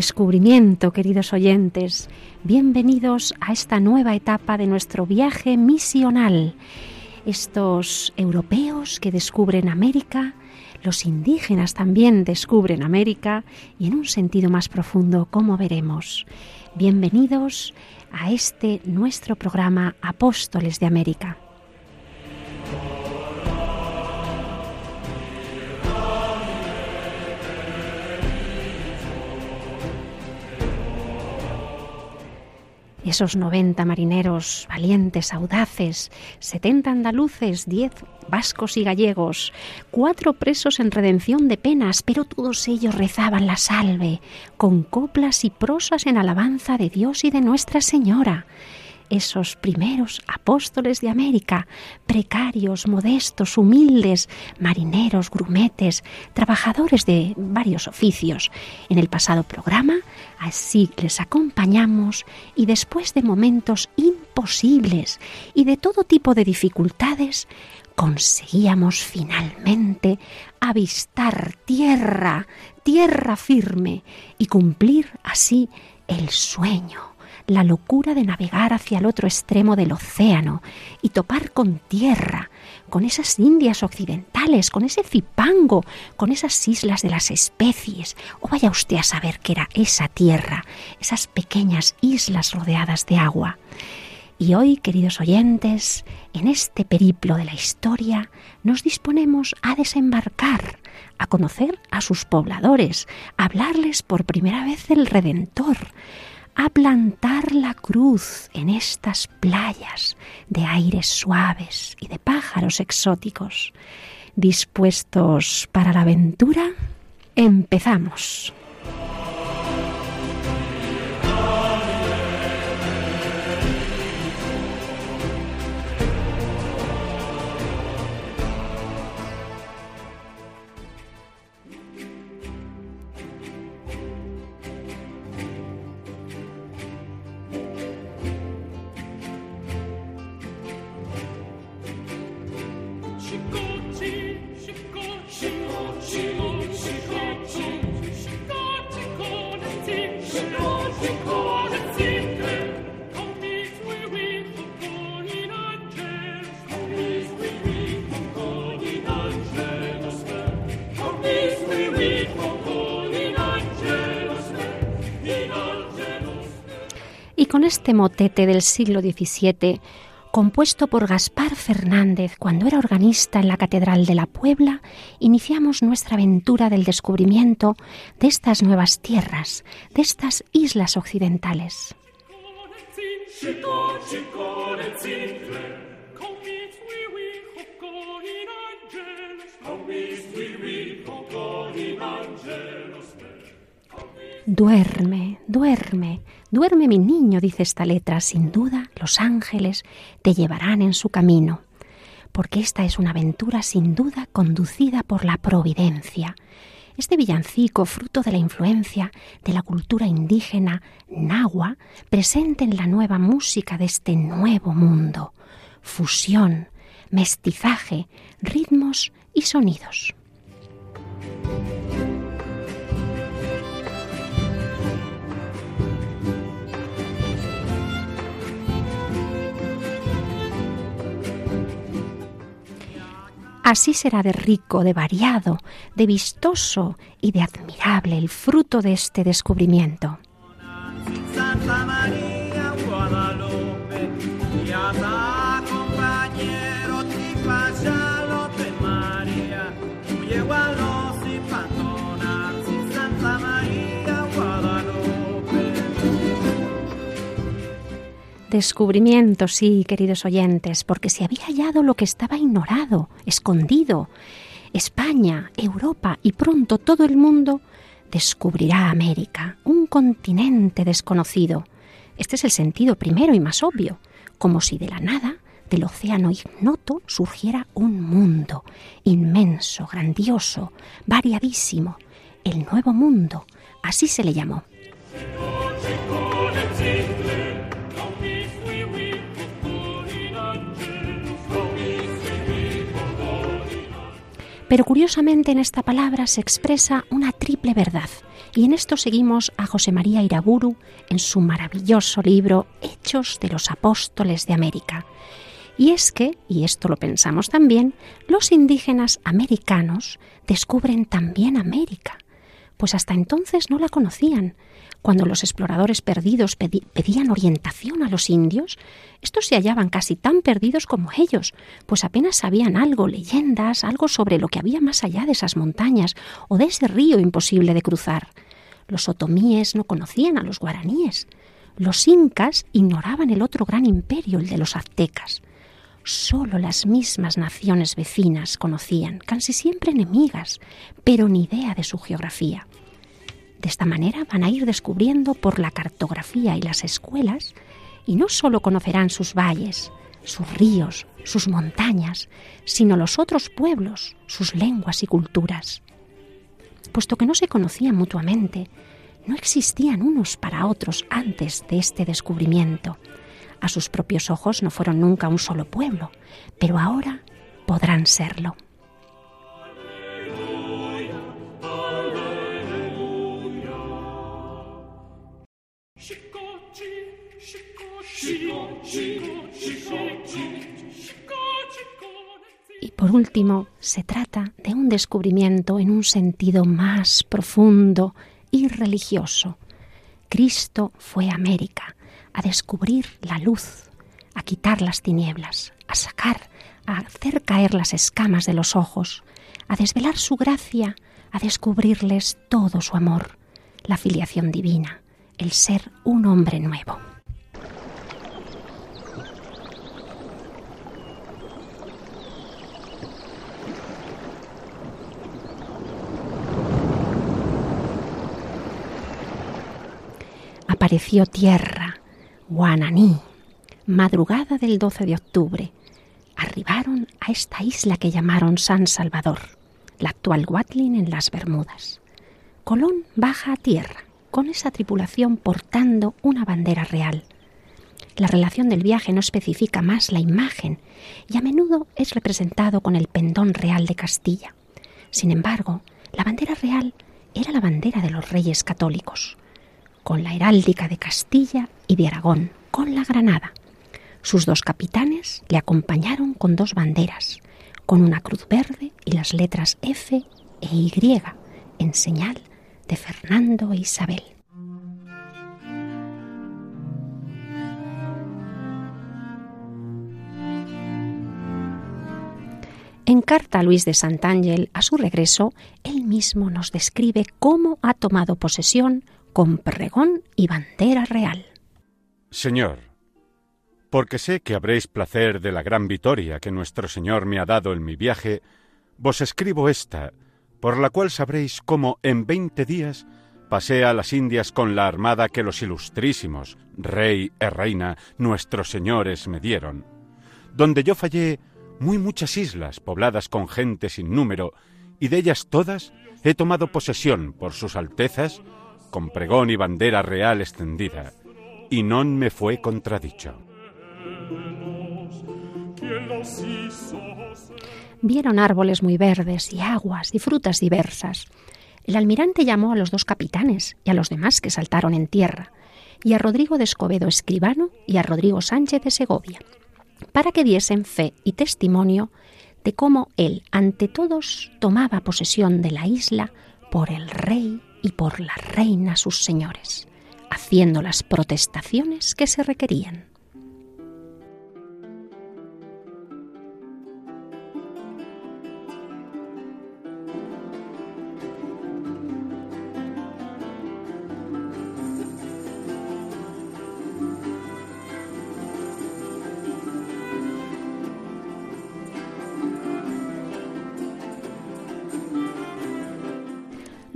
Descubrimiento, queridos oyentes. Bienvenidos a esta nueva etapa de nuestro viaje misional. Estos europeos que descubren América, los indígenas también descubren América y en un sentido más profundo, como veremos. Bienvenidos a este nuestro programa Apóstoles de América. Esos 90 marineros valientes, audaces, 70 andaluces, 10 vascos y gallegos, cuatro presos en redención de penas, pero todos ellos rezaban la salve, con coplas y prosas en alabanza de Dios y de Nuestra Señora esos primeros apóstoles de América, precarios, modestos, humildes, marineros, grumetes, trabajadores de varios oficios. En el pasado programa así les acompañamos y después de momentos imposibles y de todo tipo de dificultades, conseguíamos finalmente avistar tierra, tierra firme y cumplir así el sueño la locura de navegar hacia el otro extremo del océano y topar con tierra, con esas Indias occidentales, con ese Zipango, con esas islas de las especies, o vaya usted a saber qué era esa tierra, esas pequeñas islas rodeadas de agua. Y hoy, queridos oyentes, en este periplo de la historia, nos disponemos a desembarcar, a conocer a sus pobladores, a hablarles por primera vez del Redentor, a plantar la cruz en estas playas de aires suaves y de pájaros exóticos. ¿Dispuestos para la aventura? Empezamos. Con este motete del siglo XVII, compuesto por Gaspar Fernández cuando era organista en la Catedral de la Puebla, iniciamos nuestra aventura del descubrimiento de estas nuevas tierras, de estas islas occidentales. Duerme, duerme, duerme mi niño, dice esta letra. Sin duda, los ángeles te llevarán en su camino, porque esta es una aventura sin duda conducida por la providencia. Este villancico, fruto de la influencia de la cultura indígena nahua, presente en la nueva música de este nuevo mundo, fusión, mestizaje, ritmos y sonidos. Así será de rico, de variado, de vistoso y de admirable el fruto de este descubrimiento. Descubrimiento, sí, queridos oyentes, porque se había hallado lo que estaba ignorado, escondido. España, Europa y pronto todo el mundo descubrirá América, un continente desconocido. Este es el sentido primero y más obvio, como si de la nada, del océano ignoto, surgiera un mundo inmenso, grandioso, variadísimo, el nuevo mundo, así se le llamó. Pero curiosamente en esta palabra se expresa una triple verdad. Y en esto seguimos a José María Iraburu en su maravilloso libro Hechos de los Apóstoles de América. Y es que, y esto lo pensamos también, los indígenas americanos descubren también América, pues hasta entonces no la conocían, cuando los exploradores perdidos pedían orientación a los indios, estos se hallaban casi tan perdidos como ellos, pues apenas sabían algo, leyendas, algo sobre lo que había más allá de esas montañas o de ese río imposible de cruzar. Los otomíes no conocían a los guaraníes. Los incas ignoraban el otro gran imperio, el de los aztecas. Solo las mismas naciones vecinas conocían, casi siempre enemigas, pero ni idea de su geografía. De esta manera van a ir descubriendo por la cartografía y las escuelas y no solo conocerán sus valles, sus ríos, sus montañas, sino los otros pueblos, sus lenguas y culturas. Puesto que no se conocían mutuamente, no existían unos para otros antes de este descubrimiento. A sus propios ojos no fueron nunca un solo pueblo, pero ahora podrán serlo. Y por último, se trata de un descubrimiento en un sentido más profundo y religioso. Cristo fue a América a descubrir la luz, a quitar las tinieblas, a sacar, a hacer caer las escamas de los ojos, a desvelar su gracia, a descubrirles todo su amor, la filiación divina, el ser un hombre nuevo. Apareció tierra, Guananí, madrugada del 12 de octubre. Arribaron a esta isla que llamaron San Salvador, la actual Watling en las Bermudas. Colón baja a tierra, con esa tripulación portando una bandera real. La relación del viaje no especifica más la imagen y a menudo es representado con el pendón real de Castilla. Sin embargo, la bandera real era la bandera de los reyes católicos con la heráldica de Castilla y de Aragón, con la Granada. Sus dos capitanes le acompañaron con dos banderas, con una cruz verde y las letras F e Y en señal de Fernando e Isabel. En carta a Luis de Sant'Ángel, a su regreso, él mismo nos describe cómo ha tomado posesión con pregón y bandera real. Señor, porque sé que habréis placer de la gran victoria que nuestro Señor me ha dado en mi viaje, vos escribo esta, por la cual sabréis cómo en veinte días pasé a las Indias con la armada que los ilustrísimos, rey e reina, nuestros señores me dieron, donde yo fallé muy muchas islas pobladas con gente sin número, y de ellas todas he tomado posesión por sus altezas, con pregón y bandera real extendida, y non me fue contradicho. Vieron árboles muy verdes y aguas y frutas diversas. El almirante llamó a los dos capitanes y a los demás que saltaron en tierra, y a Rodrigo de Escobedo escribano y a Rodrigo Sánchez de Segovia, para que diesen fe y testimonio de cómo él ante todos tomaba posesión de la isla por el rey y por la reina sus señores, haciendo las protestaciones que se requerían.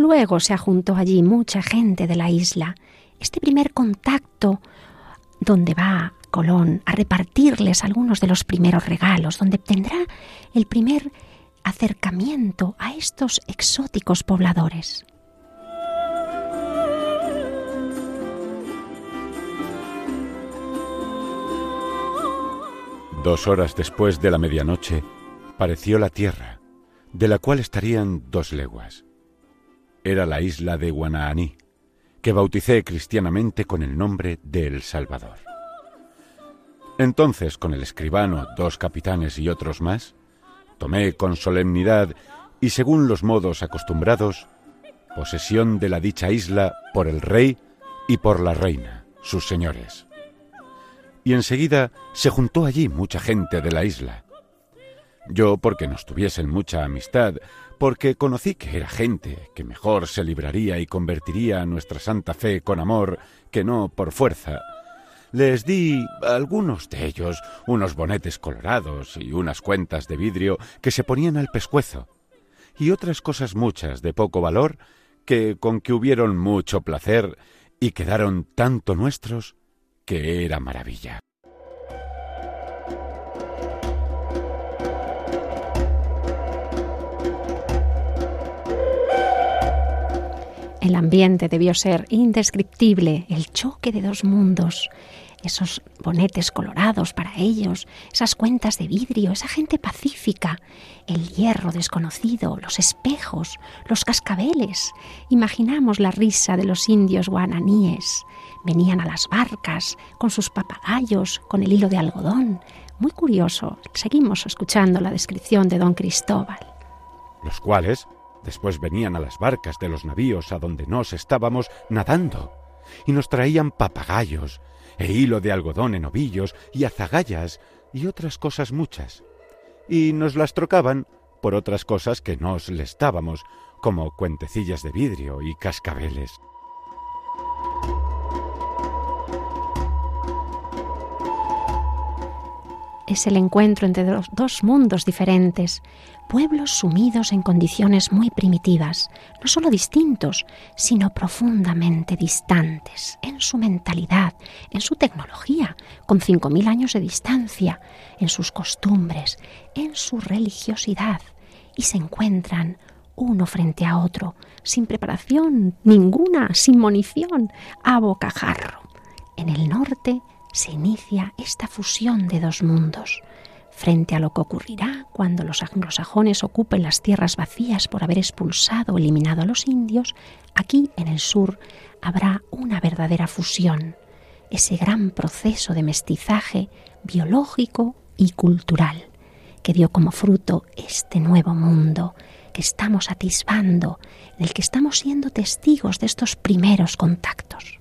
Luego se juntó allí mucha gente de la isla. Este primer contacto donde va Colón a repartirles algunos de los primeros regalos, donde tendrá el primer acercamiento a estos exóticos pobladores. Dos horas después de la medianoche, pareció la tierra, de la cual estarían dos leguas. Era la isla de Guanaaní, que bauticé cristianamente con el nombre de El Salvador. Entonces, con el escribano, dos capitanes y otros más, tomé con solemnidad y según los modos acostumbrados, posesión de la dicha isla por el rey y por la reina, sus señores y enseguida se juntó allí mucha gente de la isla. Yo porque nos tuviesen mucha amistad, porque conocí que era gente que mejor se libraría y convertiría nuestra santa fe con amor que no por fuerza, les di a algunos de ellos unos bonetes colorados y unas cuentas de vidrio que se ponían al pescuezo, y otras cosas muchas de poco valor que con que hubieron mucho placer y quedaron tanto nuestros que era maravilla. El ambiente debió ser indescriptible, el choque de dos mundos, esos bonetes colorados para ellos, esas cuentas de vidrio, esa gente pacífica, el hierro desconocido, los espejos, los cascabeles. Imaginamos la risa de los indios guananíes, Venían a las barcas con sus papagayos, con el hilo de algodón. Muy curioso. Seguimos escuchando la descripción de don Cristóbal. Los cuales después venían a las barcas de los navíos a donde nos estábamos nadando y nos traían papagayos e hilo de algodón en ovillos y azagallas y otras cosas muchas. Y nos las trocaban por otras cosas que nos les dábamos, como cuentecillas de vidrio y cascabeles. Es el encuentro entre dos mundos diferentes, pueblos sumidos en condiciones muy primitivas, no solo distintos, sino profundamente distantes en su mentalidad, en su tecnología, con 5.000 años de distancia, en sus costumbres, en su religiosidad, y se encuentran uno frente a otro, sin preparación ninguna, sin munición, a bocajarro. En el norte, se inicia esta fusión de dos mundos, frente a lo que ocurrirá cuando los anglosajones ocupen las tierras vacías por haber expulsado o eliminado a los indios, aquí en el sur habrá una verdadera fusión, ese gran proceso de mestizaje biológico y cultural que dio como fruto este nuevo mundo que estamos atisbando, en el que estamos siendo testigos de estos primeros contactos.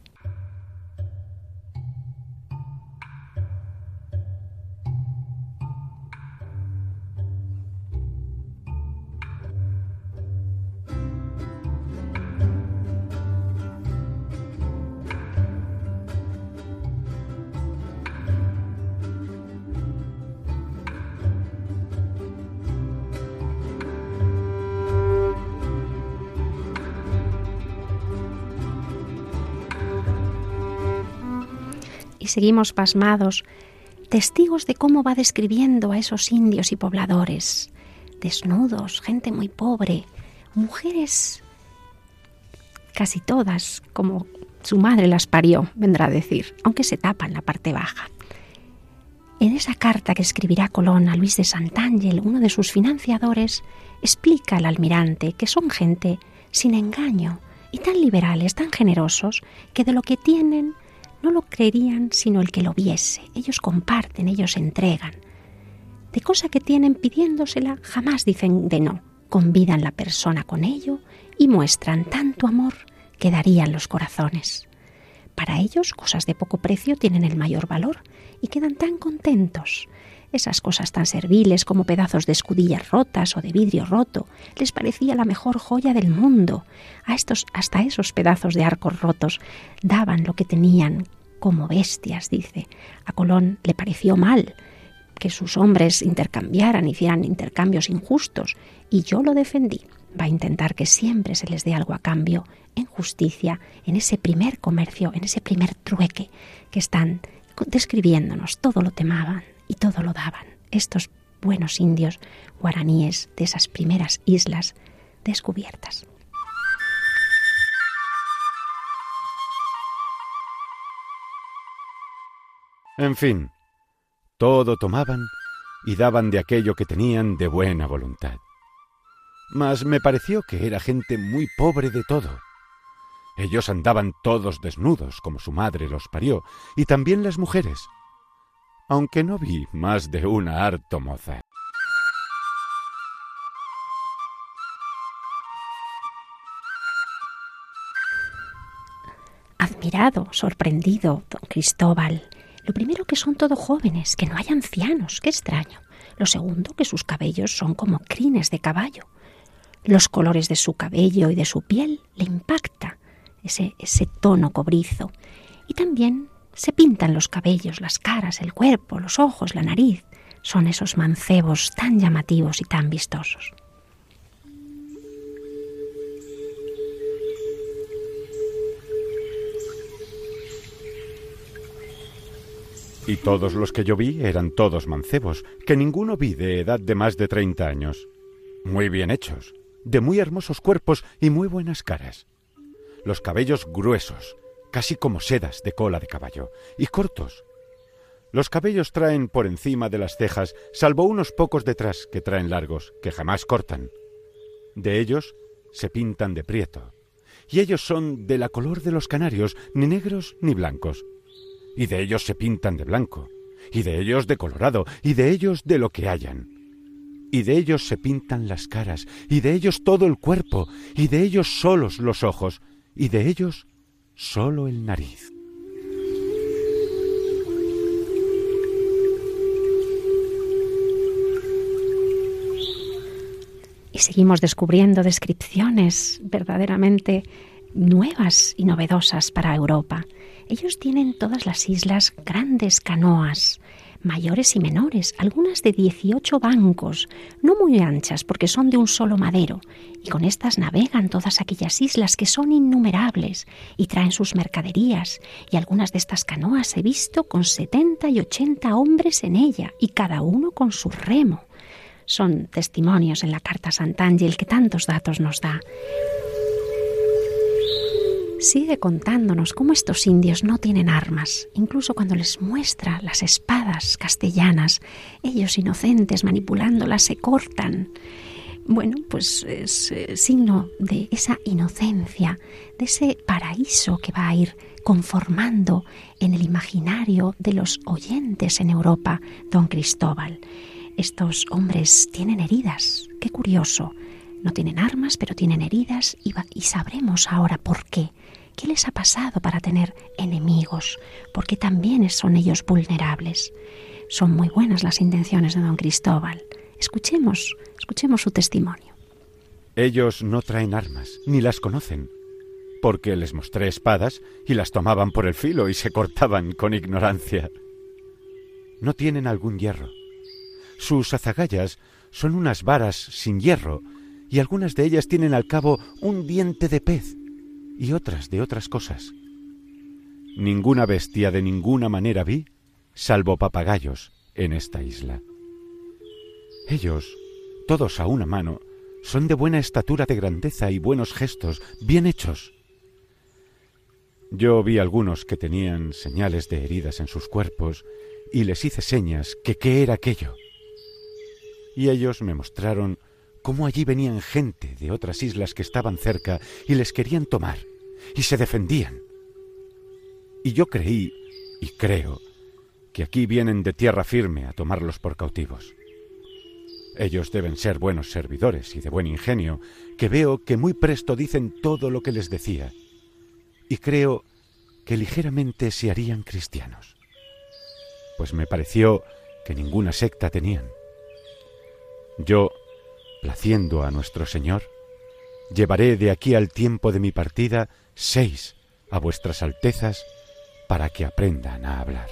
Seguimos pasmados, testigos de cómo va describiendo a esos indios y pobladores, desnudos, gente muy pobre, mujeres casi todas, como su madre las parió, vendrá a decir, aunque se tapan la parte baja. En esa carta que escribirá Colón a Luis de Sant'Angelo, uno de sus financiadores, explica al almirante que son gente sin engaño y tan liberales, tan generosos, que de lo que tienen no lo creerían sino el que lo viese. Ellos comparten, ellos entregan. De cosa que tienen pidiéndosela, jamás dicen de no. Convidan la persona con ello y muestran tanto amor que darían los corazones. Para ellos, cosas de poco precio tienen el mayor valor y quedan tan contentos. Esas cosas tan serviles como pedazos de escudillas rotas o de vidrio roto les parecía la mejor joya del mundo. A estos, hasta esos pedazos de arcos rotos daban lo que tenían como bestias, dice. A Colón le pareció mal que sus hombres intercambiaran, hicieran intercambios injustos, y yo lo defendí. va a intentar que siempre se les dé algo a cambio, en justicia, en ese primer comercio, en ese primer trueque que están describiéndonos. Todo lo temaban y todo lo daban. Estos buenos indios guaraníes de esas primeras islas descubiertas. En fin, todo tomaban y daban de aquello que tenían de buena voluntad. Mas me pareció que era gente muy pobre de todo. Ellos andaban todos desnudos, como su madre los parió, y también las mujeres, aunque no vi más de una harto moza. Admirado, sorprendido, don Cristóbal. Lo primero que son todos jóvenes, que no hay ancianos, qué extraño. Lo segundo, que sus cabellos son como crines de caballo. Los colores de su cabello y de su piel le impacta ese, ese tono cobrizo. Y también se pintan los cabellos, las caras, el cuerpo, los ojos, la nariz. Son esos mancebos tan llamativos y tan vistosos. Y todos los que yo vi eran todos mancebos, que ninguno vi de edad de más de treinta años. Muy bien hechos, de muy hermosos cuerpos y muy buenas caras. Los cabellos gruesos, casi como sedas de cola de caballo, y cortos. Los cabellos traen por encima de las cejas, salvo unos pocos detrás que traen largos, que jamás cortan. De ellos se pintan de prieto, y ellos son de la color de los canarios, ni negros ni blancos y de ellos se pintan de blanco, y de ellos de colorado, y de ellos de lo que hayan. Y de ellos se pintan las caras, y de ellos todo el cuerpo, y de ellos solos los ojos, y de ellos solo el nariz. Y seguimos descubriendo descripciones verdaderamente nuevas y novedosas para Europa. Ellos tienen todas las islas grandes canoas, mayores y menores, algunas de 18 bancos, no muy anchas porque son de un solo madero, y con estas navegan todas aquellas islas que son innumerables y traen sus mercaderías, y algunas de estas canoas he visto con 70 y 80 hombres en ella, y cada uno con su remo. Son testimonios en la carta Sant'Angel que tantos datos nos da sigue contándonos cómo estos indios no tienen armas, incluso cuando les muestra las espadas castellanas, ellos inocentes manipulándolas se cortan. Bueno, pues es eh, signo de esa inocencia, de ese paraíso que va a ir conformando en el imaginario de los oyentes en Europa, don Cristóbal. Estos hombres tienen heridas, qué curioso. No tienen armas, pero tienen heridas y, sabremos ahora por qué. ¿Qué les ha pasado para tener enemigos? Porque también son ellos vulnerables. Son muy buenas las intenciones de don Cristóbal. Escuchemos, escuchemos su testimonio. Ellos no traen armas, ni las conocen, porque les mostré espadas y las tomaban por el filo y se cortaban con ignorancia. No tienen algún hierro. Sus azagallas son unas varas sin hierro, y algunas de ellas tienen al cabo un diente de pez y otras de otras cosas. Ninguna bestia de ninguna manera vi, salvo papagayos, en esta isla. Ellos, todos a una mano, son de buena estatura de grandeza y buenos gestos, bien hechos. Yo vi algunos que tenían señales de heridas en sus cuerpos y les hice señas que qué era aquello. Y ellos me mostraron cómo allí venían gente de otras islas que estaban cerca y les querían tomar, y se defendían. Y yo creí, y creo, que aquí vienen de tierra firme a tomarlos por cautivos. Ellos deben ser buenos servidores y de buen ingenio, que veo que muy presto dicen todo lo que les decía, y creo que ligeramente se harían cristianos, pues me pareció que ninguna secta tenían. Yo placiendo a nuestro Señor, llevaré de aquí al tiempo de mi partida seis a vuestras altezas para que aprendan a hablar.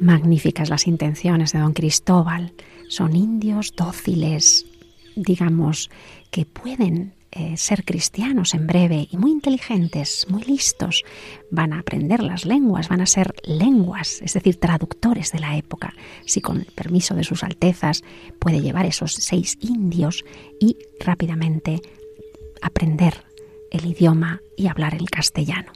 Magníficas las intenciones de don Cristóbal. Son indios dóciles, digamos, que pueden eh, ser cristianos en breve y muy inteligentes, muy listos. Van a aprender las lenguas, van a ser lenguas, es decir, traductores de la época. Si con el permiso de sus altezas puede llevar esos seis indios y rápidamente aprender el idioma y hablar el castellano.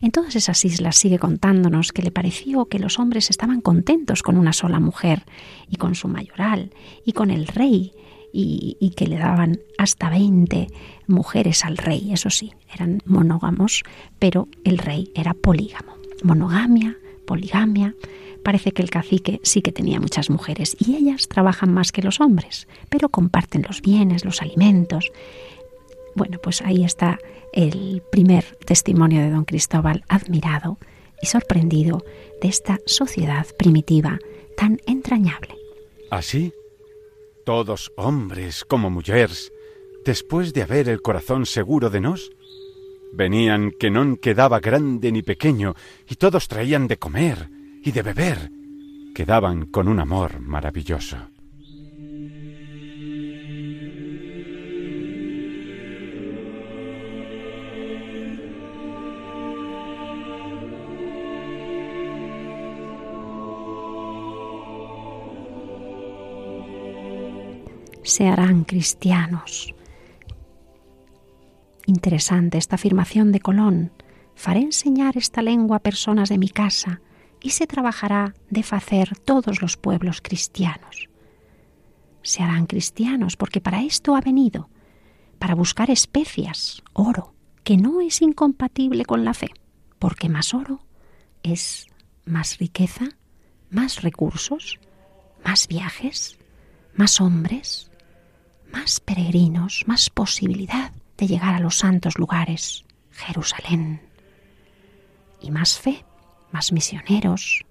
En todas esas islas sigue contándonos que le pareció que los hombres estaban contentos con una sola mujer y con su mayoral y con el rey y, que le daban hasta 20 mujeres al rey. Eso sí, eran monógamos, pero el rey era polígamo. Monogamia, poligamia. Parece que el cacique sí que tenía muchas mujeres y ellas trabajan más que los hombres, pero comparten los bienes, los alimentos. Bueno, pues ahí está el primer testimonio de don Cristóbal admirado y sorprendido de esta sociedad primitiva tan entrañable. ¿Así? Todos hombres como mujeres, después de haber el corazón seguro de nos, venían que non quedaba grande ni pequeño, y todos traían de comer y de beber, quedaban con un amor maravilloso. Se harán cristianos. Interesante esta afirmación de Colón. Faré enseñar esta lengua a personas de mi casa y se trabajará de facer todos los pueblos cristianos. Se harán cristianos porque para esto ha venido, para buscar especias, oro, que no es incompatible con la fe, porque más oro es más riqueza, más recursos, más viajes, más hombres, más peregrinos, más posibilidad de llegar a los santos lugares, Jerusalén. Y más fe, más misioneros,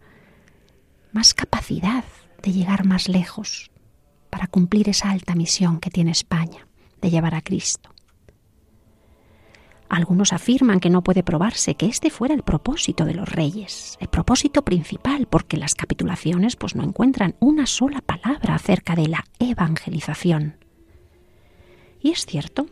más capacidad de llegar más lejos para cumplir esa alta misión que tiene España, de llevar a Cristo. Algunos afirman que no puede probarse que este fuera el propósito de los reyes, el propósito principal, porque las capitulaciones pues no encuentran una sola palabra acerca de la evangelización. Y es cierto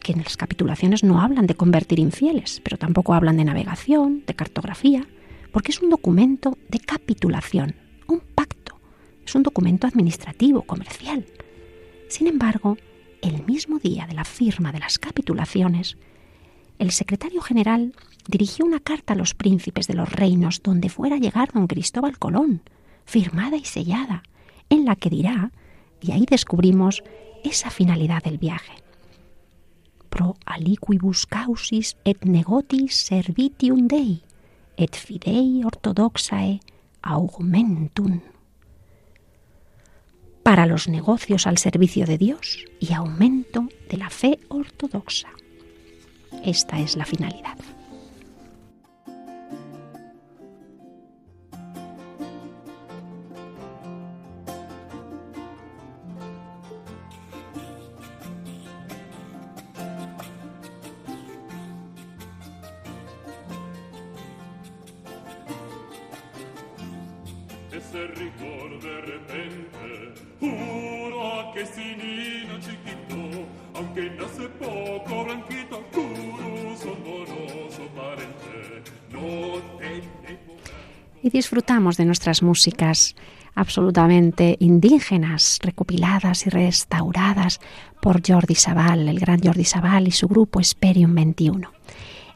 que en las capitulaciones no hablan de convertir infieles, pero tampoco hablan de navegación, de cartografía, porque es un documento de capitulación, un pacto, es un documento administrativo, comercial. Sin embargo, el mismo día de la firma de las capitulaciones, el secretario general dirigió una carta a los príncipes de los reinos donde fuera a llegar don Cristóbal Colón, firmada y sellada, en la que dirá, y ahí descubrimos esa finalidad del viaje. Pro aliquibus causis et negotis servitium Dei, et fidei ortodoxae augmentum. Para los negocios al servicio de Dios y aumento de la fe ortodoxa. Esta es la finalidad. Y disfrutamos de nuestras músicas absolutamente indígenas, recopiladas y restauradas por Jordi Sabal, el gran Jordi Sabal y su grupo Esperium 21.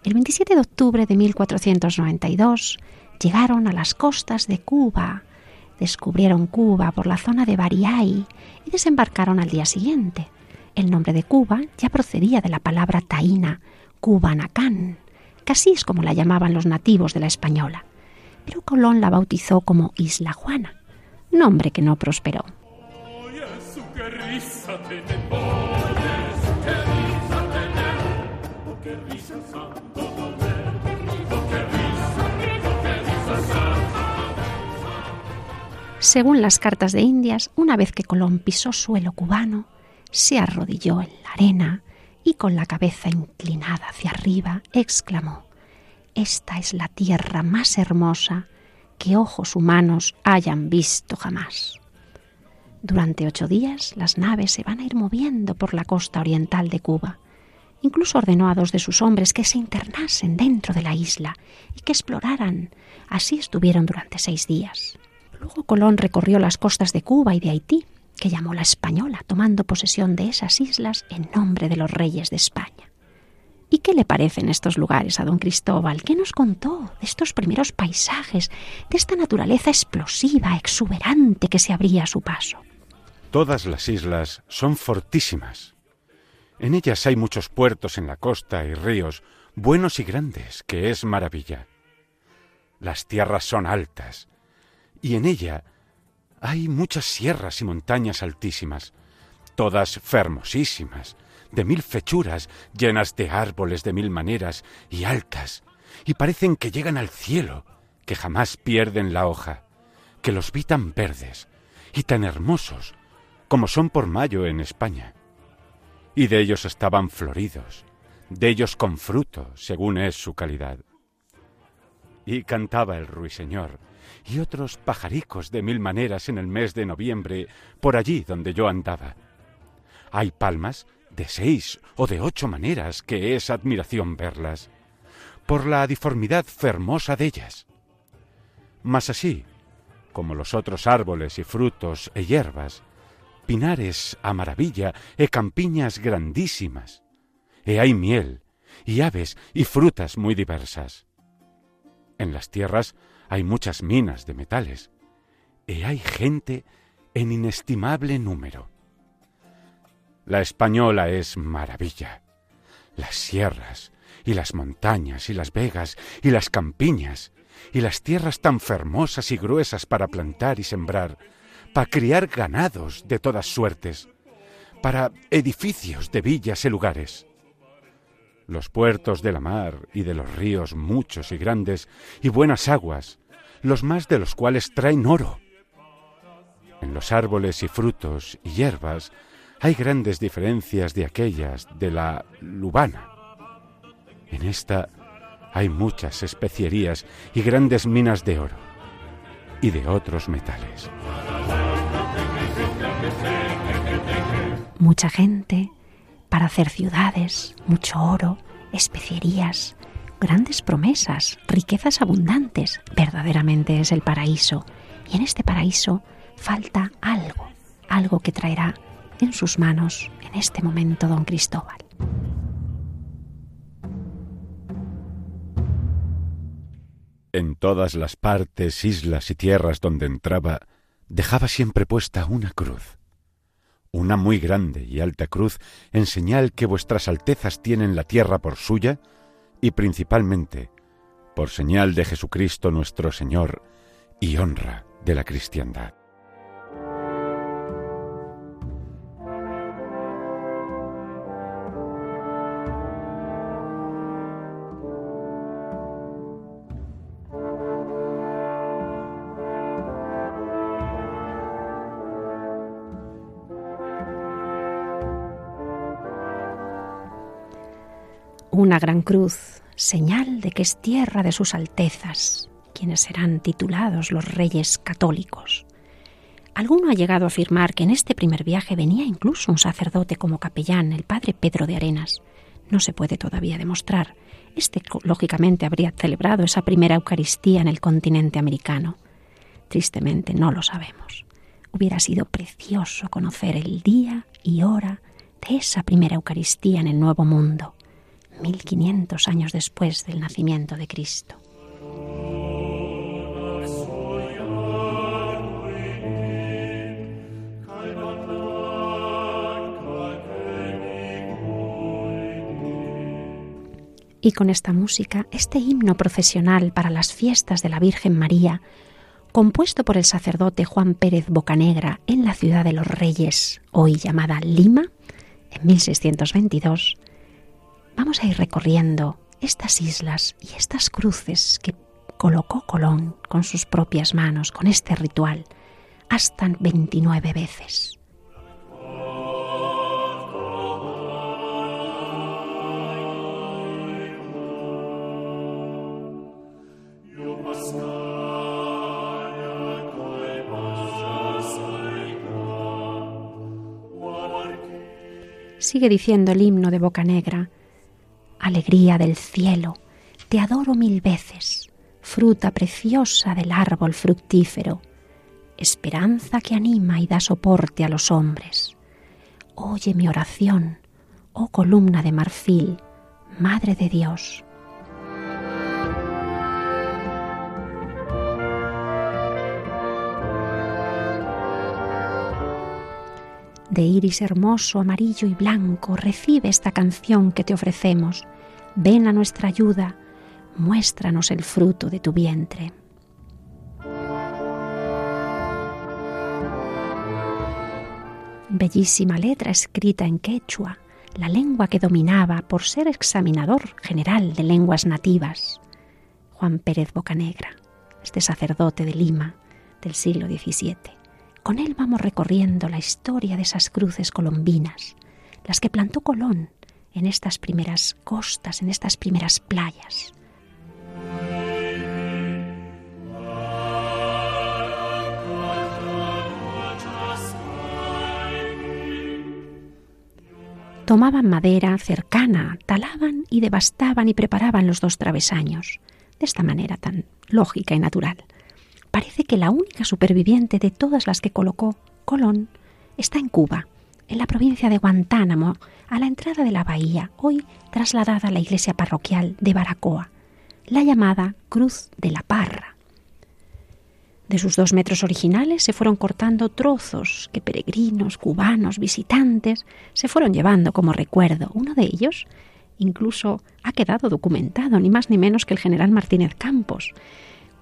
El 27 de octubre de 1492 llegaron a las costas de Cuba, descubrieron Cuba por la zona de Bariay y desembarcaron al día siguiente. El nombre de Cuba ya procedía de la palabra taína, Cubanacán, así es como la llamaban los nativos de la española pero Colón la bautizó como Isla Juana, nombre que no prosperó. Según las cartas de Indias, una vez que Colón pisó suelo cubano, se arrodilló en la arena y con la cabeza inclinada hacia arriba exclamó esta es la tierra más hermosa que ojos humanos hayan visto jamás. Durante ocho días las naves se van a ir moviendo por la costa oriental de Cuba. Incluso ordenó a dos de sus hombres que se internasen dentro de la isla y que exploraran. Así estuvieron durante seis días. Luego Colón recorrió las costas de Cuba y de Haití, que llamó la Española, tomando posesión de esas islas en nombre de los reyes de España. ¿Y qué le parecen estos lugares a don Cristóbal? ¿Qué nos contó de estos primeros paisajes, de esta naturaleza explosiva, exuberante que se abría a su paso? Todas las islas son fortísimas. En ellas hay muchos puertos en la costa y ríos, buenos y grandes, que es maravilla. Las tierras son altas, y en ella hay muchas sierras y montañas altísimas, todas fermosísimas, de mil fechuras, llenas de árboles de mil maneras y altas, y parecen que llegan al cielo, que jamás pierden la hoja, que los vi tan verdes y tan hermosos como son por mayo en España. Y de ellos estaban floridos, de ellos con fruto, según es su calidad. Y cantaba el ruiseñor, y otros pajaricos de mil maneras en el mes de noviembre, por allí donde yo andaba. Hay palmas de seis o de ocho maneras que es admiración verlas, por la diformidad fermosa de ellas. Mas así, como los otros árboles y frutos e hierbas, pinares a maravilla e campiñas grandísimas, e hay miel, y aves y frutas muy diversas. En las tierras hay muchas minas de metales, e hay gente en inestimable número. La española es maravilla. Las sierras, y las montañas, y las vegas, y las campiñas, y las tierras tan fermosas y gruesas para plantar y sembrar, para criar ganados de todas suertes, para edificios de villas y lugares. Los puertos de la mar y de los ríos muchos y grandes, y buenas aguas, los más de los cuales traen oro. En los árboles y frutos y hierbas hay grandes diferencias de aquellas de la lubana. En esta hay muchas especierías y grandes minas de oro y de otros metales. Mucha gente para hacer ciudades, mucho oro, especierías, grandes promesas, riquezas abundantes. Verdaderamente es el paraíso. Y en este paraíso falta algo, algo que traerá en sus manos en este momento don Cristóbal. En todas las partes, islas y tierras donde entraba, dejaba siempre puesta una cruz. Una muy grande y alta cruz en señal que vuestras altezas tienen la tierra por suya y principalmente por señal de Jesucristo nuestro Señor y honra de la cristiandad. Una gran cruz, señal de que es tierra de sus altezas, quienes serán titulados los reyes católicos. Alguno ha llegado a afirmar que en este primer viaje venía incluso un sacerdote como capellán, el padre Pedro de Arenas. No se puede todavía demostrar. Este, lógicamente, habría celebrado esa primera Eucaristía en el continente americano. Tristemente, no lo sabemos. Hubiera sido precioso conocer el día y hora de esa primera Eucaristía en el Nuevo Mundo. 1500 años después del nacimiento de Cristo. Y con esta música, este himno procesional para las fiestas de la Virgen María, compuesto por el sacerdote Juan Pérez Bocanegra en la ciudad de los Reyes, hoy llamada Lima, en 1622, vamos a ir recorriendo estas islas y estas cruces que colocó Colón con sus propias manos, con este ritual, hasta 29 veces. Sigue diciendo el himno de Boca Negra, Alegría del cielo, te adoro mil veces, fruta preciosa del árbol fructífero, esperanza que anima y da soporte a los hombres. Oye mi oración, oh columna de marfil, Madre de Dios. de iris hermoso, amarillo y blanco, recibe esta canción que te ofrecemos. Ven a nuestra ayuda, muéstranos el fruto de tu vientre. Bellísima letra escrita en quechua, la lengua que dominaba por ser examinador general de lenguas nativas. Juan Pérez Bocanegra, este sacerdote de Lima del siglo XVII. Con él vamos recorriendo la historia de esas cruces colombinas, las que plantó Colón en estas primeras costas, en estas primeras playas. Tomaban madera cercana, talaban y devastaban y preparaban los dos travesaños, de esta manera tan lógica y natural. Parece que la única superviviente de todas las que colocó Colón está en Cuba, en la provincia de Guantánamo, a la entrada de la bahía, hoy trasladada a la iglesia parroquial de Baracoa, la llamada Cruz de la Parra. De sus dos metros originales se fueron cortando trozos que peregrinos, cubanos, visitantes se fueron llevando como recuerdo. Uno de ellos incluso ha quedado documentado, ni más ni menos que el general Martínez Campos,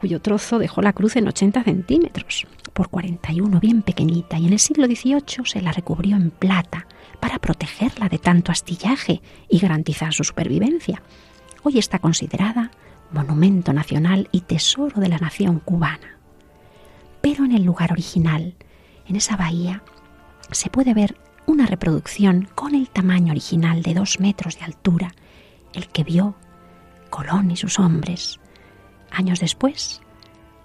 cuyo trozo dejó la cruz en 80 centímetros por 41, bien pequeñita, y en el siglo XVIII se la recubrió en plata para protegerla de tanto astillaje y garantizar su supervivencia. Hoy está considerada monumento nacional y tesoro de la nación cubana. Pero en el lugar original, en esa bahía, se puede ver una reproducción con el tamaño original de dos metros de altura, el que vio Colón y sus hombres Años después,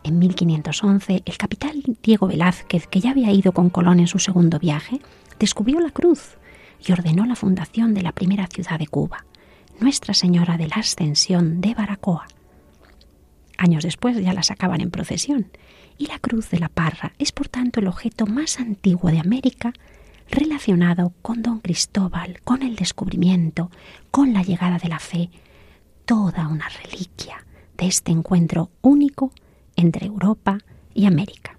en 1511, el capitán Diego Velázquez, que ya había ido con Colón en su segundo viaje, descubrió la cruz y ordenó la fundación de la primera ciudad de Cuba, Nuestra Señora de la Ascensión de Baracoa. Años después ya la sacaban en procesión, y la Cruz de la Parra es por tanto el objeto más antiguo de América relacionado con don Cristóbal, con el descubrimiento, con la llegada de la fe, toda una reliquia de este encuentro único entre Europa y América.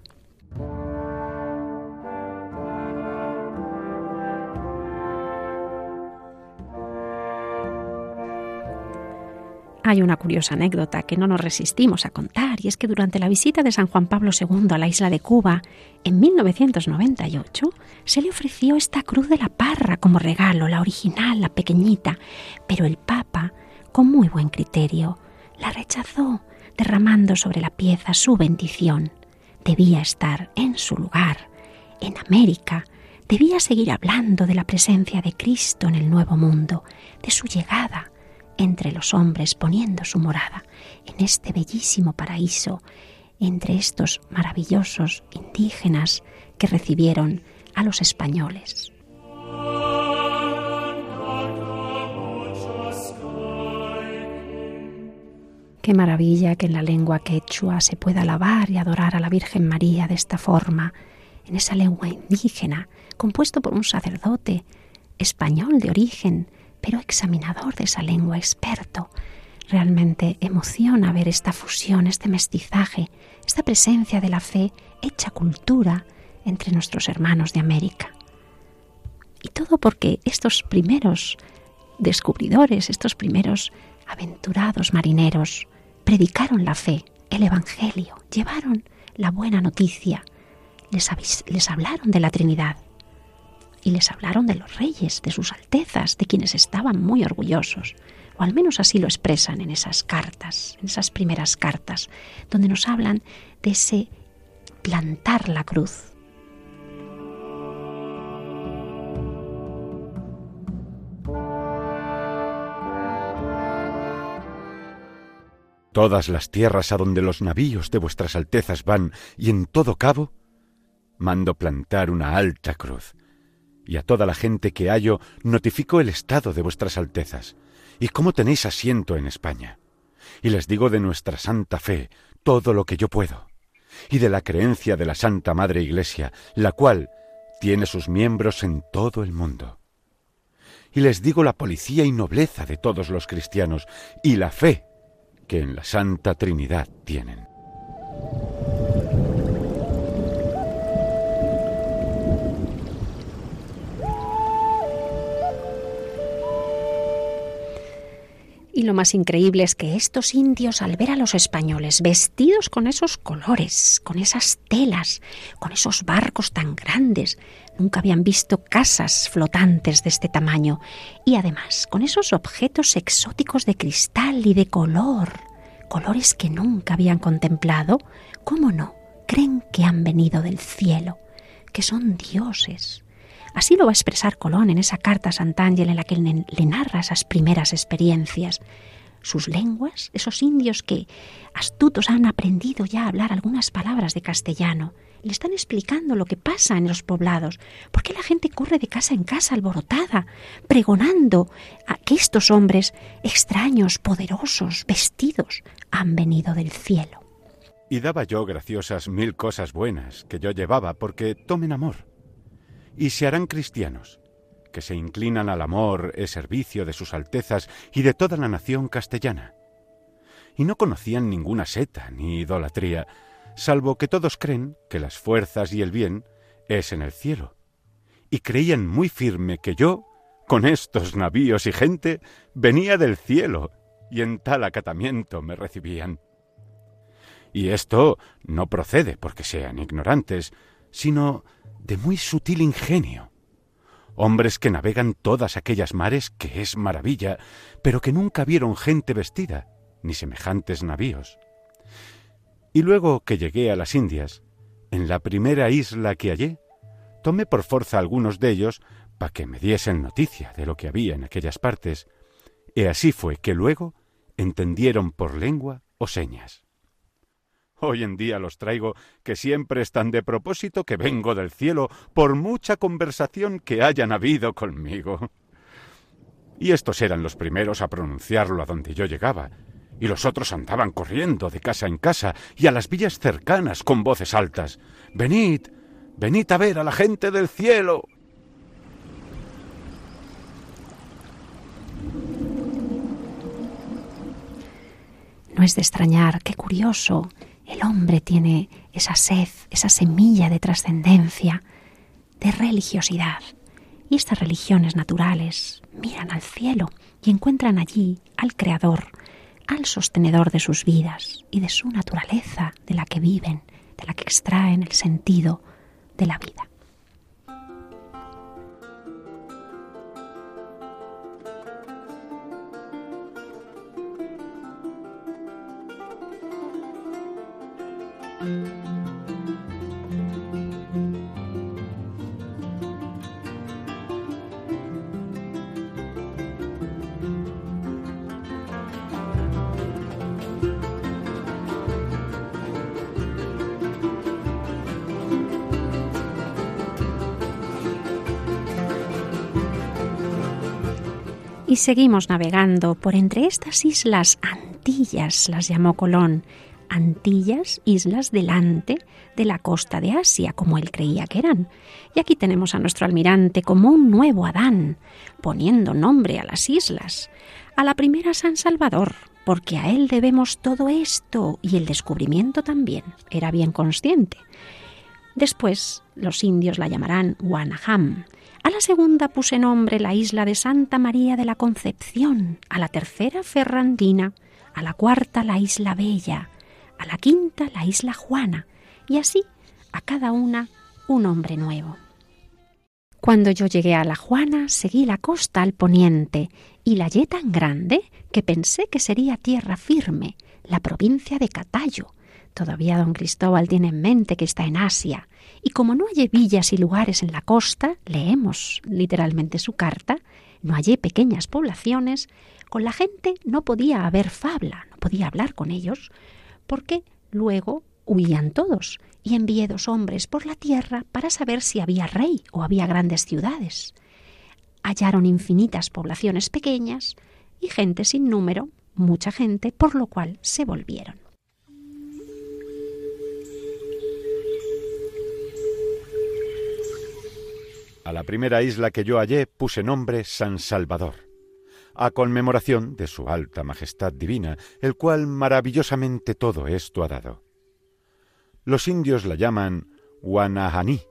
Hay una curiosa anécdota que no nos resistimos a contar, y es que durante la visita de San Juan Pablo II a la isla de Cuba en 1998 se le ofreció esta cruz de la parra como regalo, la original, la pequeñita, pero el Papa, con muy buen criterio, la rechazó, derramando sobre la pieza su bendición. Debía estar en su lugar, en América, debía seguir hablando de la presencia de Cristo en el nuevo mundo, de su llegada entre los hombres poniendo su morada en este bellísimo paraíso, entre estos maravillosos indígenas que recibieron a los españoles. Qué maravilla que en la lengua quechua se pueda alabar y adorar a la Virgen María de esta forma, en esa lengua indígena, compuesto por un sacerdote español de origen, pero examinador de esa lengua, experto. Realmente emociona ver esta fusión, este mestizaje, esta presencia de la fe hecha cultura entre nuestros hermanos de América. Y todo porque estos primeros descubridores, estos primeros aventurados marineros, predicaron la fe, el Evangelio, llevaron la buena noticia, les, les hablaron de la Trinidad y les hablaron de los reyes, de sus altezas, de quienes estaban muy orgullosos, o al menos así lo expresan en esas cartas, en esas primeras cartas, donde nos hablan de ese plantar la cruz, todas las tierras a donde los navíos de vuestras altezas van y en todo cabo, mando plantar una alta cruz, y a toda la gente que hallo notifico el estado de vuestras altezas, y cómo tenéis asiento en España. Y les digo de nuestra santa fe todo lo que yo puedo, y de la creencia de la Santa Madre Iglesia, la cual tiene sus miembros en todo el mundo. Y les digo la policía y nobleza de todos los cristianos, y la fe que en la Santa Trinidad tienen. Y lo más increíble es que estos indios, al ver a los españoles vestidos con esos colores, con esas telas, con esos barcos tan grandes, nunca habían visto casas flotantes de este tamaño, y además con esos objetos exóticos de cristal y de color, colores que nunca habían contemplado, ¿cómo no? Creen que han venido del cielo, que son dioses, Así lo va a expresar Colón en esa carta a Sant'Angelo en la que le narra esas primeras experiencias. Sus lenguas, esos indios que astutos han aprendido ya a hablar algunas palabras de castellano, le están explicando lo que pasa en los poblados, por qué la gente corre de casa en casa alborotada, pregonando a que estos hombres extraños, poderosos, vestidos, han venido del cielo. Y daba yo graciosas mil cosas buenas que yo llevaba porque tomen amor y se harán cristianos, que se inclinan al amor e servicio de sus altezas y de toda la nación castellana. Y no conocían ninguna seta ni idolatría, salvo que todos creen que las fuerzas y el bien es en el cielo. Y creían muy firme que yo, con estos navíos y gente, venía del cielo, y en tal acatamiento me recibían. Y esto no procede porque sean ignorantes, sino de muy sutil ingenio. Hombres que navegan todas aquellas mares que es maravilla, pero que nunca vieron gente vestida, ni semejantes navíos. Y luego que llegué a las Indias, en la primera isla que hallé, tomé por fuerza algunos de ellos para que me diesen noticia de lo que había en aquellas partes, y así fue que luego entendieron por lengua o señas. Hoy en día los traigo que siempre están de propósito que vengo del cielo por mucha conversación que hayan habido conmigo. Y estos eran los primeros a pronunciarlo a donde yo llegaba, y los otros andaban corriendo de casa en casa y a las villas cercanas con voces altas. Venid, venid a ver a la gente del cielo. No es de extrañar, qué curioso, el hombre tiene esa sed, esa semilla de trascendencia, de religiosidad. Y estas religiones naturales miran al cielo y encuentran allí al Creador, al sostenedor de sus vidas y de su naturaleza, de la que viven, de la que extraen el sentido de la vida. Seguimos navegando por entre estas islas Antillas, las llamó Colón, Antillas, islas delante de la costa de Asia, como él creía que eran. Y aquí tenemos a nuestro almirante como un nuevo Adán, poniendo nombre a las islas. A la primera San Salvador, porque a él debemos todo esto y el descubrimiento también. Era bien consciente. Después los indios la llamarán Guanaham. A la segunda puse nombre la isla de Santa María de la Concepción, a la tercera Ferrandina, a la cuarta la isla Bella, a la quinta la isla Juana, y así a cada una un hombre nuevo. Cuando yo llegué a la Juana, seguí la costa al poniente y la hallé tan grande que pensé que sería tierra firme, la provincia de Catayo. Todavía don Cristóbal tiene en mente que está en Asia, y como no hallé villas y lugares en la costa, leemos literalmente su carta, no hallé pequeñas poblaciones, con la gente no podía haber fabla, no podía hablar con ellos, porque luego huían todos y envié dos hombres por la tierra para saber si había rey o había grandes ciudades. Hallaron infinitas poblaciones pequeñas y gente sin número, mucha gente, por lo cual se volvieron. A la primera isla que yo hallé puse nombre San Salvador, a conmemoración de su alta majestad divina, el cual maravillosamente todo esto ha dado. Los indios la llaman Guanahaní.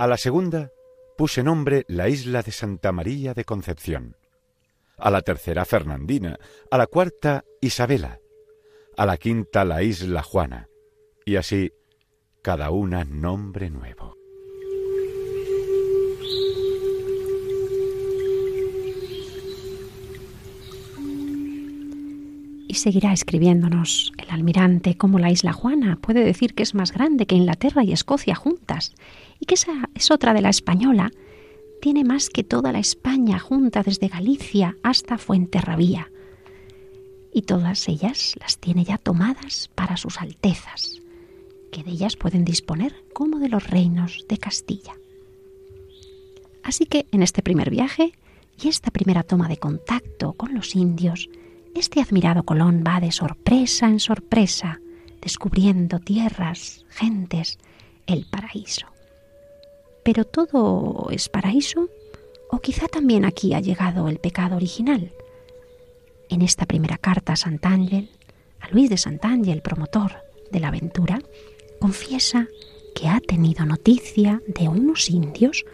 A la segunda puse nombre la isla de Santa María de Concepción. A la tercera Fernandina, a la cuarta Isabela, a la quinta la isla Juana, y así cada una nombre nuevo. Y seguirá escribiéndonos el almirante cómo la isla Juana puede decir que es más grande que Inglaterra y Escocia juntas y que esa es otra de la española, tiene más que toda la España junta desde Galicia hasta Fuenterrabía. Y todas ellas las tiene ya tomadas para sus altezas, que de ellas pueden disponer como de los reinos de Castilla. Así que en este primer viaje y esta primera toma de contacto con los indios, este admirado Colón va de sorpresa en sorpresa, descubriendo tierras, gentes, el paraíso. Pero todo es paraíso, o quizá también aquí ha llegado el pecado original. En esta primera carta a Sant'Ángel, a Luis de Sant'Ángel, promotor de la aventura, confiesa que ha tenido noticia de unos indios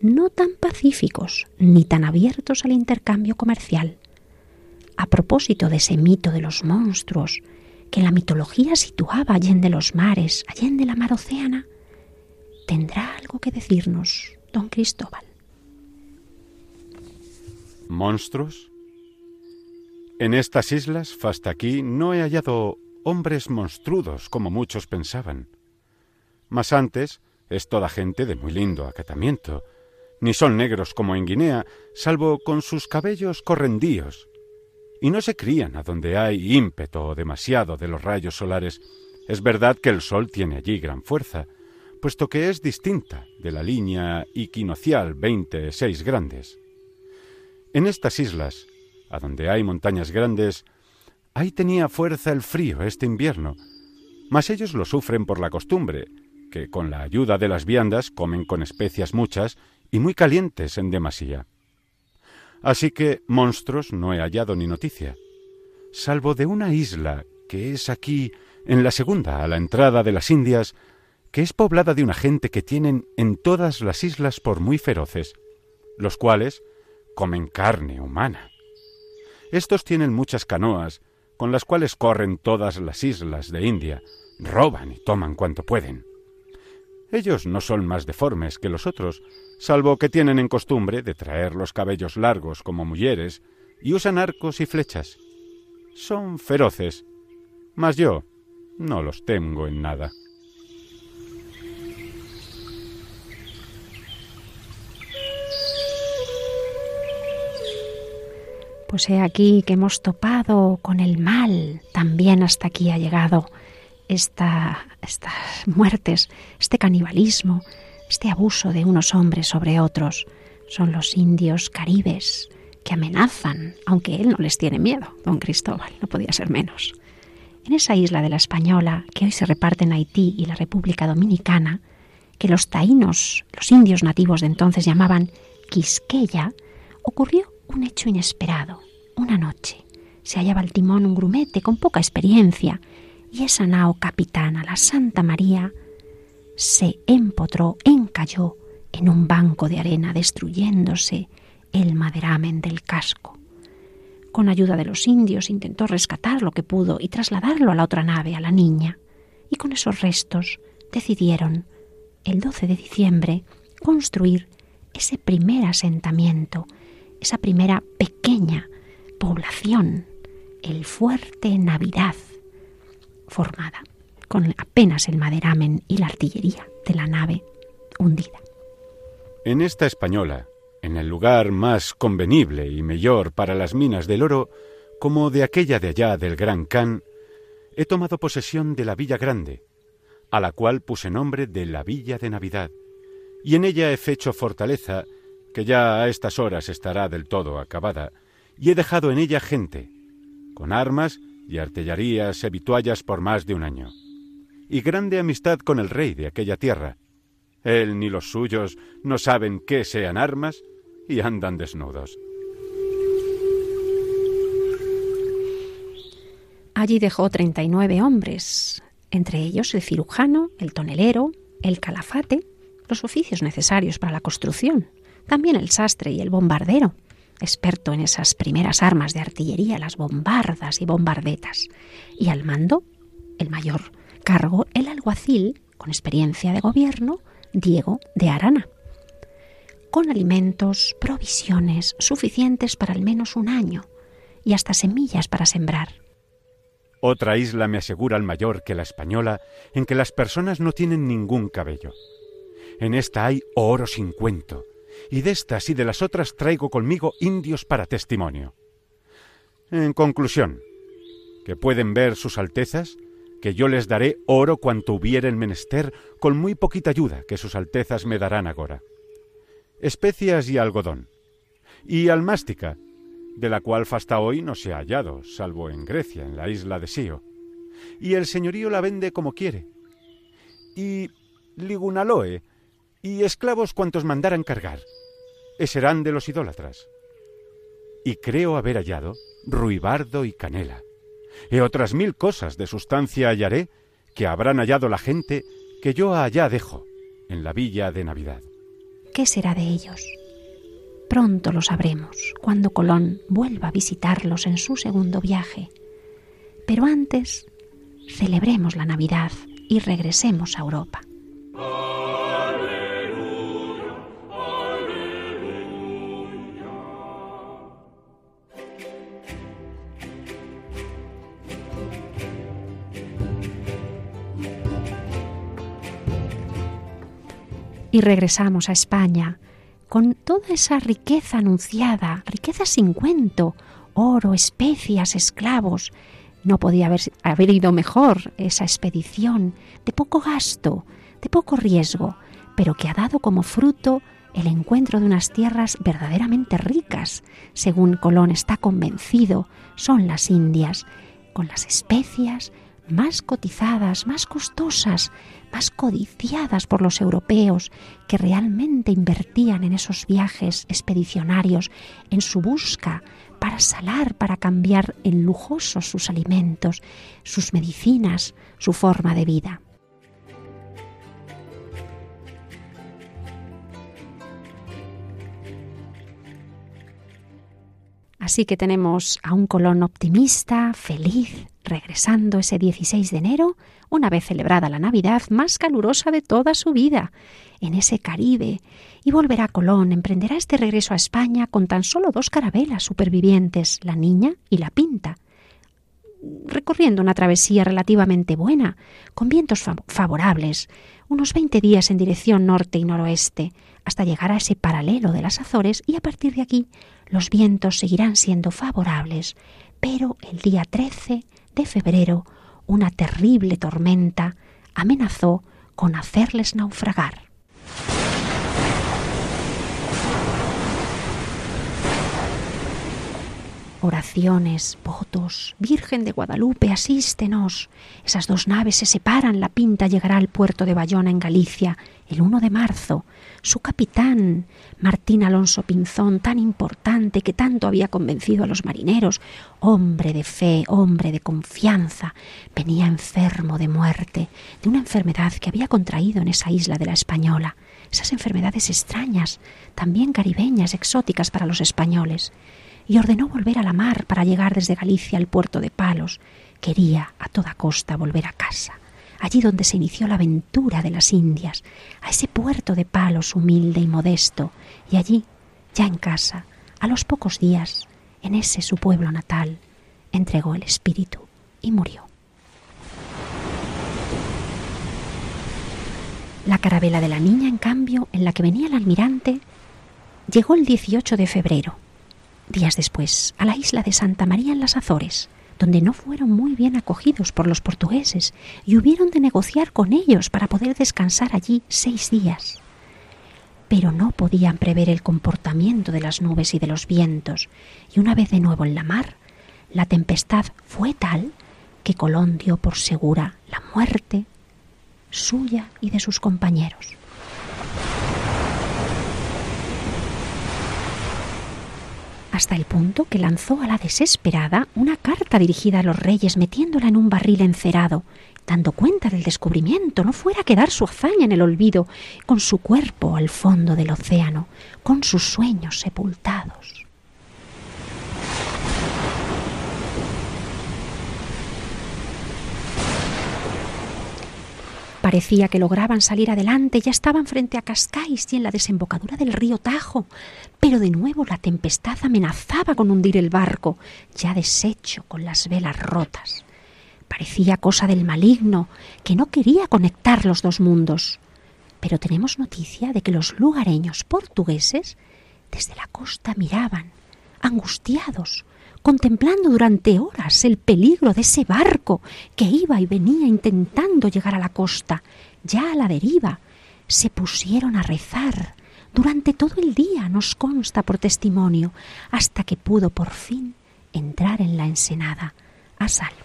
no tan pacíficos ni tan abiertos al intercambio comercial, a propósito de ese mito de los monstruos que la mitología situaba allende los mares, allende la mar océana, tendrá algo que decirnos don Cristóbal. ¿Monstruos? En estas islas, hasta aquí, no he hallado hombres monstrudos como muchos pensaban. Mas antes es toda gente de muy lindo acatamiento, ni son negros como en Guinea, salvo con sus cabellos correndíos, y no se crían a donde hay ímpeto demasiado de los rayos solares. Es verdad que el sol tiene allí gran fuerza, puesto que es distinta de la línea equinocial 26 grandes. En estas islas, a donde hay montañas grandes, ahí tenía fuerza el frío este invierno, mas ellos lo sufren por la costumbre, que con la ayuda de las viandas comen con especias muchas y muy calientes en demasía. Así que monstruos no he hallado ni noticia, salvo de una isla que es aquí, en la segunda, a la entrada de las Indias, que es poblada de una gente que tienen en todas las islas por muy feroces, los cuales comen carne humana. Estos tienen muchas canoas, con las cuales corren todas las islas de India, roban y toman cuanto pueden. Ellos no son más deformes que los otros, salvo que tienen en costumbre de traer los cabellos largos como mujeres y usan arcos y flechas. Son feroces, mas yo no los tengo en nada. Pues he aquí que hemos topado con el mal, también hasta aquí ha llegado esta, estas muertes, este canibalismo, este abuso de unos hombres sobre otros. Son los indios caribes que amenazan, aunque él no les tiene miedo, don Cristóbal, no podía ser menos. En esa isla de la Española, que hoy se reparte en Haití y la República Dominicana, que los taínos, los indios nativos de entonces llamaban Quisqueya, ocurrió un hecho inesperado. Una noche se hallaba al timón un grumete con poca experiencia y esa nao capitana, la Santa María, se empotró, encalló en un banco de arena, destruyéndose el maderamen del casco. Con ayuda de los indios intentó rescatar lo que pudo y trasladarlo a la otra nave, a la niña, y con esos restos decidieron, el 12 de diciembre, construir ese primer asentamiento, esa primera pequeña población, el fuerte Navidad, formada con apenas el maderamen y la artillería de la nave hundida. En esta española, en el lugar más convenible y mejor para las minas del oro, como de aquella de allá del Gran Can, he tomado posesión de la Villa Grande, a la cual puse nombre de la Villa de Navidad, y en ella he fecho fortaleza, que ya a estas horas estará del todo acabada, y he dejado en ella gente, con armas y artillerías y vituallas por más de un año, y grande amistad con el rey de aquella tierra. Él ni los suyos no saben qué sean armas y andan desnudos. Allí dejó treinta y nueve hombres, entre ellos el cirujano, el tonelero, el calafate, los oficios necesarios para la construcción, también el sastre y el bombardero, experto en esas primeras armas de artillería, las bombardas y bombardetas, y al mando, el mayor cargo, el alguacil, con experiencia de gobierno, Diego de Arana, con alimentos, provisiones suficientes para al menos un año y hasta semillas para sembrar. Otra isla me asegura el mayor que la española, en que las personas no tienen ningún cabello. En esta hay oro sin cuento, y de estas y de las otras traigo conmigo indios para testimonio. En conclusión, que pueden ver sus altezas, que yo les daré oro cuanto hubieren menester, con muy poquita ayuda que sus altezas me darán agora. Especias y algodón. Y almástica, de la cual hasta hoy no se ha hallado, salvo en Grecia, en la isla de Sio. Y el señorío la vende como quiere. Y ligunaloe, y esclavos cuantos mandaran cargar, e serán de los idólatras. Y creo haber hallado ruibardo y canela, e otras mil cosas de sustancia hallaré que habrán hallado la gente que yo allá dejo, en la villa de Navidad. ¿Qué será de ellos? Pronto lo sabremos, cuando Colón vuelva a visitarlos en su segundo viaje. Pero antes, celebremos la Navidad y regresemos a Europa. Y regresamos a España con toda esa riqueza anunciada, riqueza sin cuento, oro, especias, esclavos. No podía haber, haber ido mejor esa expedición, de poco gasto, de poco riesgo, pero que ha dado como fruto el encuentro de unas tierras verdaderamente ricas, según Colón está convencido, son las Indias, con las especias más cotizadas, más costosas, más codiciadas por los europeos que realmente invertían en esos viajes expedicionarios, en su busca para salar, para cambiar en lujosos sus alimentos, sus medicinas, su forma de vida. Así que tenemos a un Colón optimista, feliz, regresando ese 16 de enero, una vez celebrada la Navidad más calurosa de toda su vida, en ese Caribe, y volverá a Colón, emprenderá este regreso a España con tan solo dos carabelas supervivientes, la Niña y la Pinta, recorriendo una travesía relativamente buena, con vientos favorables, unos 20 días en dirección norte y noroeste, hasta llegar a ese paralelo de las Azores y a partir de aquí los vientos seguirán siendo favorables, pero el día 13 de febrero una terrible tormenta amenazó con hacerles naufragar. Oraciones, votos, Virgen de Guadalupe, asístenos. Esas dos naves se separan, la pinta llegará al puerto de Bayona en Galicia el 1 de marzo. Su capitán, Martín Alonso Pinzón, tan importante que tanto había convencido a los marineros, hombre de fe, hombre de confianza, venía enfermo de muerte, de una enfermedad que había contraído en esa isla de la Española, esas enfermedades extrañas, también caribeñas, exóticas para los españoles. Y ordenó volver a la mar para llegar desde Galicia al puerto de Palos. Quería a toda costa volver a casa, allí donde se inició la aventura de las Indias, a ese puerto de Palos humilde y modesto, y allí, ya en casa, a los pocos días, en ese su pueblo natal, entregó el espíritu y murió. La carabela de la niña, en cambio, en la que venía el almirante, llegó el 18 de febrero, días después, a la isla de Santa María en las Azores, donde no fueron muy bien acogidos por los portugueses y hubieron de negociar con ellos para poder descansar allí seis días. Pero no podían prever el comportamiento de las nubes y de los vientos, y una vez de nuevo en la mar, la tempestad fue tal que Colón dio por segura la muerte suya y de sus compañeros. Hasta el punto que lanzó a la desesperada una carta dirigida a los reyes metiéndola en un barril encerado, dando cuenta del descubrimiento, no fuera a quedar su hazaña en el olvido, con su cuerpo al fondo del océano, con sus sueños sepultados. Parecía que lograban salir adelante, ya estaban frente a Cascais y en la desembocadura del río Tajo, pero de nuevo la tempestad amenazaba con hundir el barco, ya deshecho con las velas rotas. Parecía cosa del maligno, que no quería conectar los dos mundos. Pero tenemos noticia de que los lugareños portugueses desde la costa miraban, angustiados, contemplando durante horas el peligro de ese barco que iba y venía intentando llegar a la costa, ya a la deriva. Se pusieron a rezar durante todo el día, nos consta por testimonio, hasta que pudo por fin entrar en la ensenada a salvo.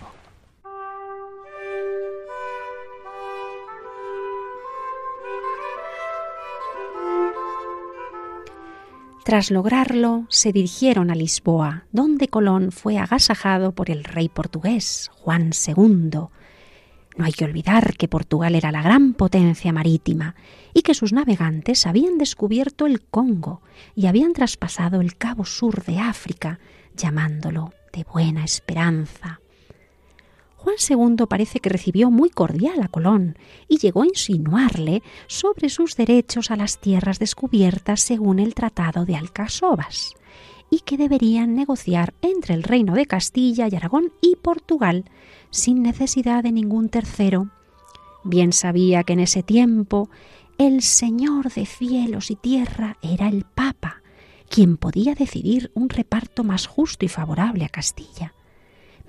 Tras lograrlo, se dirigieron a Lisboa, donde Colón fue agasajado por el rey portugués, Juan II. No hay que olvidar que Portugal era la gran potencia marítima y que sus navegantes habían descubierto el Congo y habían traspasado el cabo sur de África, llamándolo de Buena Esperanza. Juan II parece que recibió muy cordial a Colón y llegó a insinuarle sobre sus derechos a las tierras descubiertas según el Tratado de Alcasovas y que deberían negociar entre el Reino de Castilla y Aragón y Portugal sin necesidad de ningún tercero. Bien sabía que en ese tiempo el Señor de cielos y tierra era el Papa, quien podía decidir un reparto más justo y favorable a Castilla.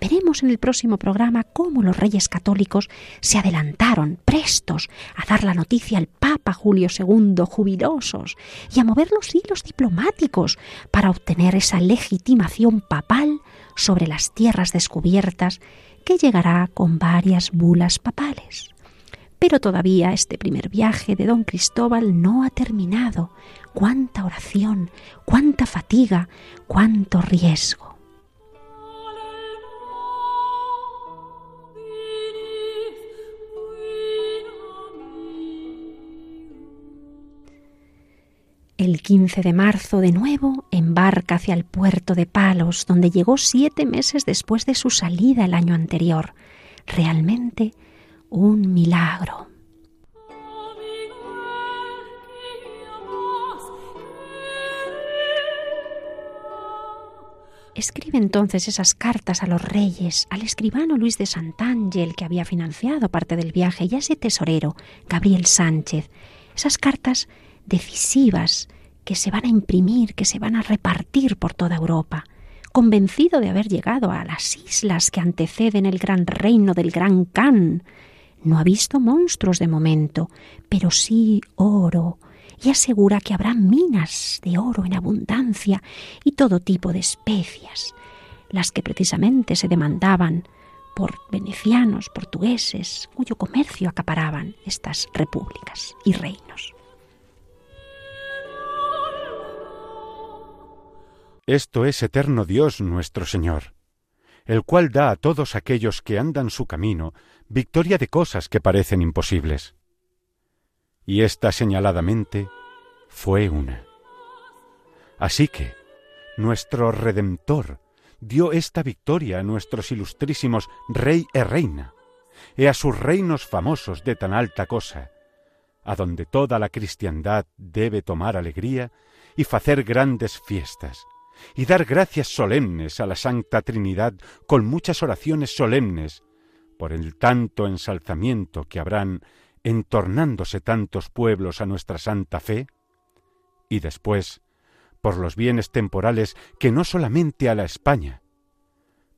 Veremos en el próximo programa cómo los reyes católicos se adelantaron, prestos, a dar la noticia al Papa Julio II, jubilosos, y a mover los hilos diplomáticos para obtener esa legitimación papal sobre las tierras descubiertas que llegará con varias bulas papales. Pero todavía este primer viaje de don Cristóbal no ha terminado. Cuánta oración, cuánta fatiga, cuánto riesgo. El 15 de marzo, de nuevo, embarca hacia el puerto de Palos, donde llegó siete meses después de su salida el año anterior. Realmente un milagro. Escribe entonces esas cartas a los reyes, al escribano Luis de Santángel, que había financiado parte del viaje, y a ese tesorero, Gabriel Sánchez. Esas cartas decisivas que se van a imprimir, que se van a repartir por toda Europa, convencido de haber llegado a las islas que anteceden el gran reino del gran Khan. No ha visto monstruos de momento, pero sí oro, y asegura que habrá minas de oro en abundancia y todo tipo de especias, las que precisamente se demandaban por venecianos, portugueses, cuyo comercio acaparaban estas repúblicas y reinos. Esto es eterno Dios nuestro Señor, el cual da a todos aquellos que andan su camino victoria de cosas que parecen imposibles. Y esta señaladamente fue una. Así que nuestro Redentor dio esta victoria a nuestros ilustrísimos Rey e Reina, y a sus reinos famosos de tan alta cosa, a donde toda la cristiandad debe tomar alegría y hacer grandes fiestas, y dar gracias solemnes a la Santa Trinidad con muchas oraciones solemnes, por el tanto ensalzamiento que habrán entornándose tantos pueblos a nuestra santa fe, y después por los bienes temporales que no solamente a la España,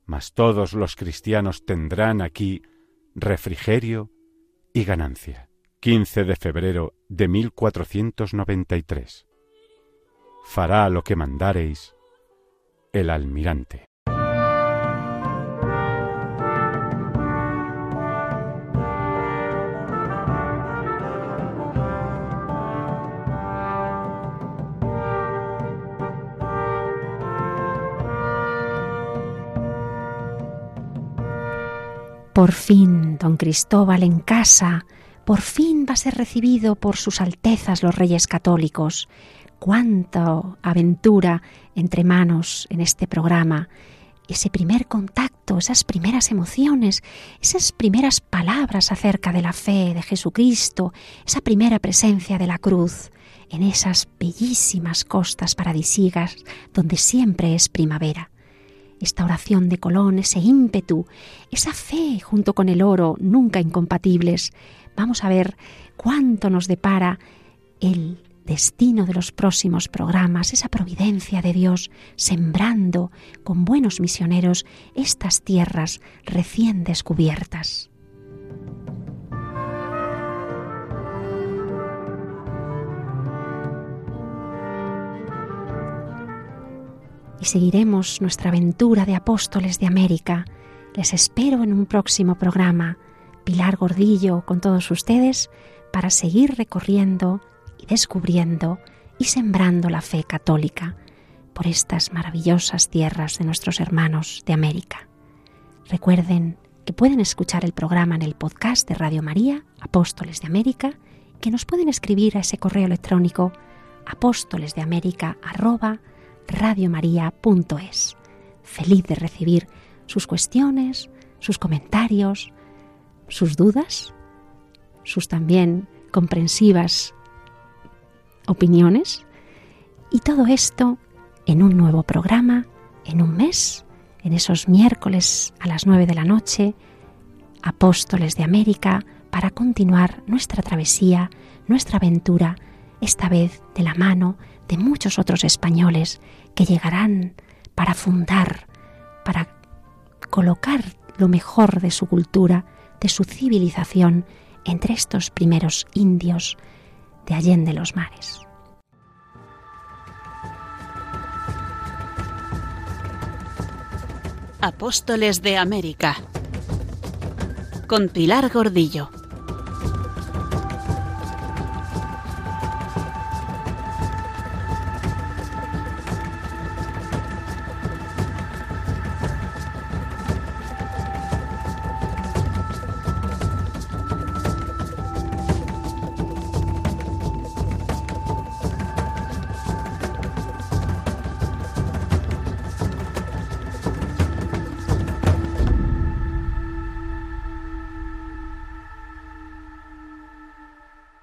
mas todos los cristianos tendrán aquí refrigerio y ganancia. 15 de febrero de 1493. Fará lo que mandareis el almirante. Por fin, don Cristóbal en casa, por fin va a ser recibido por sus altezas los reyes católicos. Cuánta aventura entre manos en este programa. Ese primer contacto, esas primeras emociones, esas primeras palabras acerca de la fe de Jesucristo, esa primera presencia de la cruz en esas bellísimas costas paradisíacas donde siempre es primavera esta oración de Colón, ese ímpetu, esa fe junto con el oro, nunca incompatibles. Vamos a ver cuánto nos depara el destino de los próximos programas, esa providencia de Dios sembrando con buenos misioneros estas tierras recién descubiertas. y seguiremos nuestra aventura de apóstoles de América. Les espero en un próximo programa. Pilar Gordillo con todos ustedes para seguir recorriendo descubriendo y sembrando la fe católica por estas maravillosas tierras de nuestros hermanos de América. Recuerden que pueden escuchar el programa en el podcast de Radio María, Apóstoles de América, que nos pueden escribir a ese correo electrónico apóstolesdeamérica radiomaria.es. Feliz de recibir sus cuestiones, sus comentarios, sus dudas, sus también comprensivas opiniones y todo esto en un nuevo programa, en un mes, en esos miércoles a las nueve de la noche, Apóstoles de América, para continuar nuestra travesía, nuestra aventura, esta vez de la mano de muchos otros españoles que llegarán para fundar, para colocar lo mejor de su cultura, de su civilización entre estos primeros indios de Allende los Mares. Apóstoles de América con Pilar Gordillo.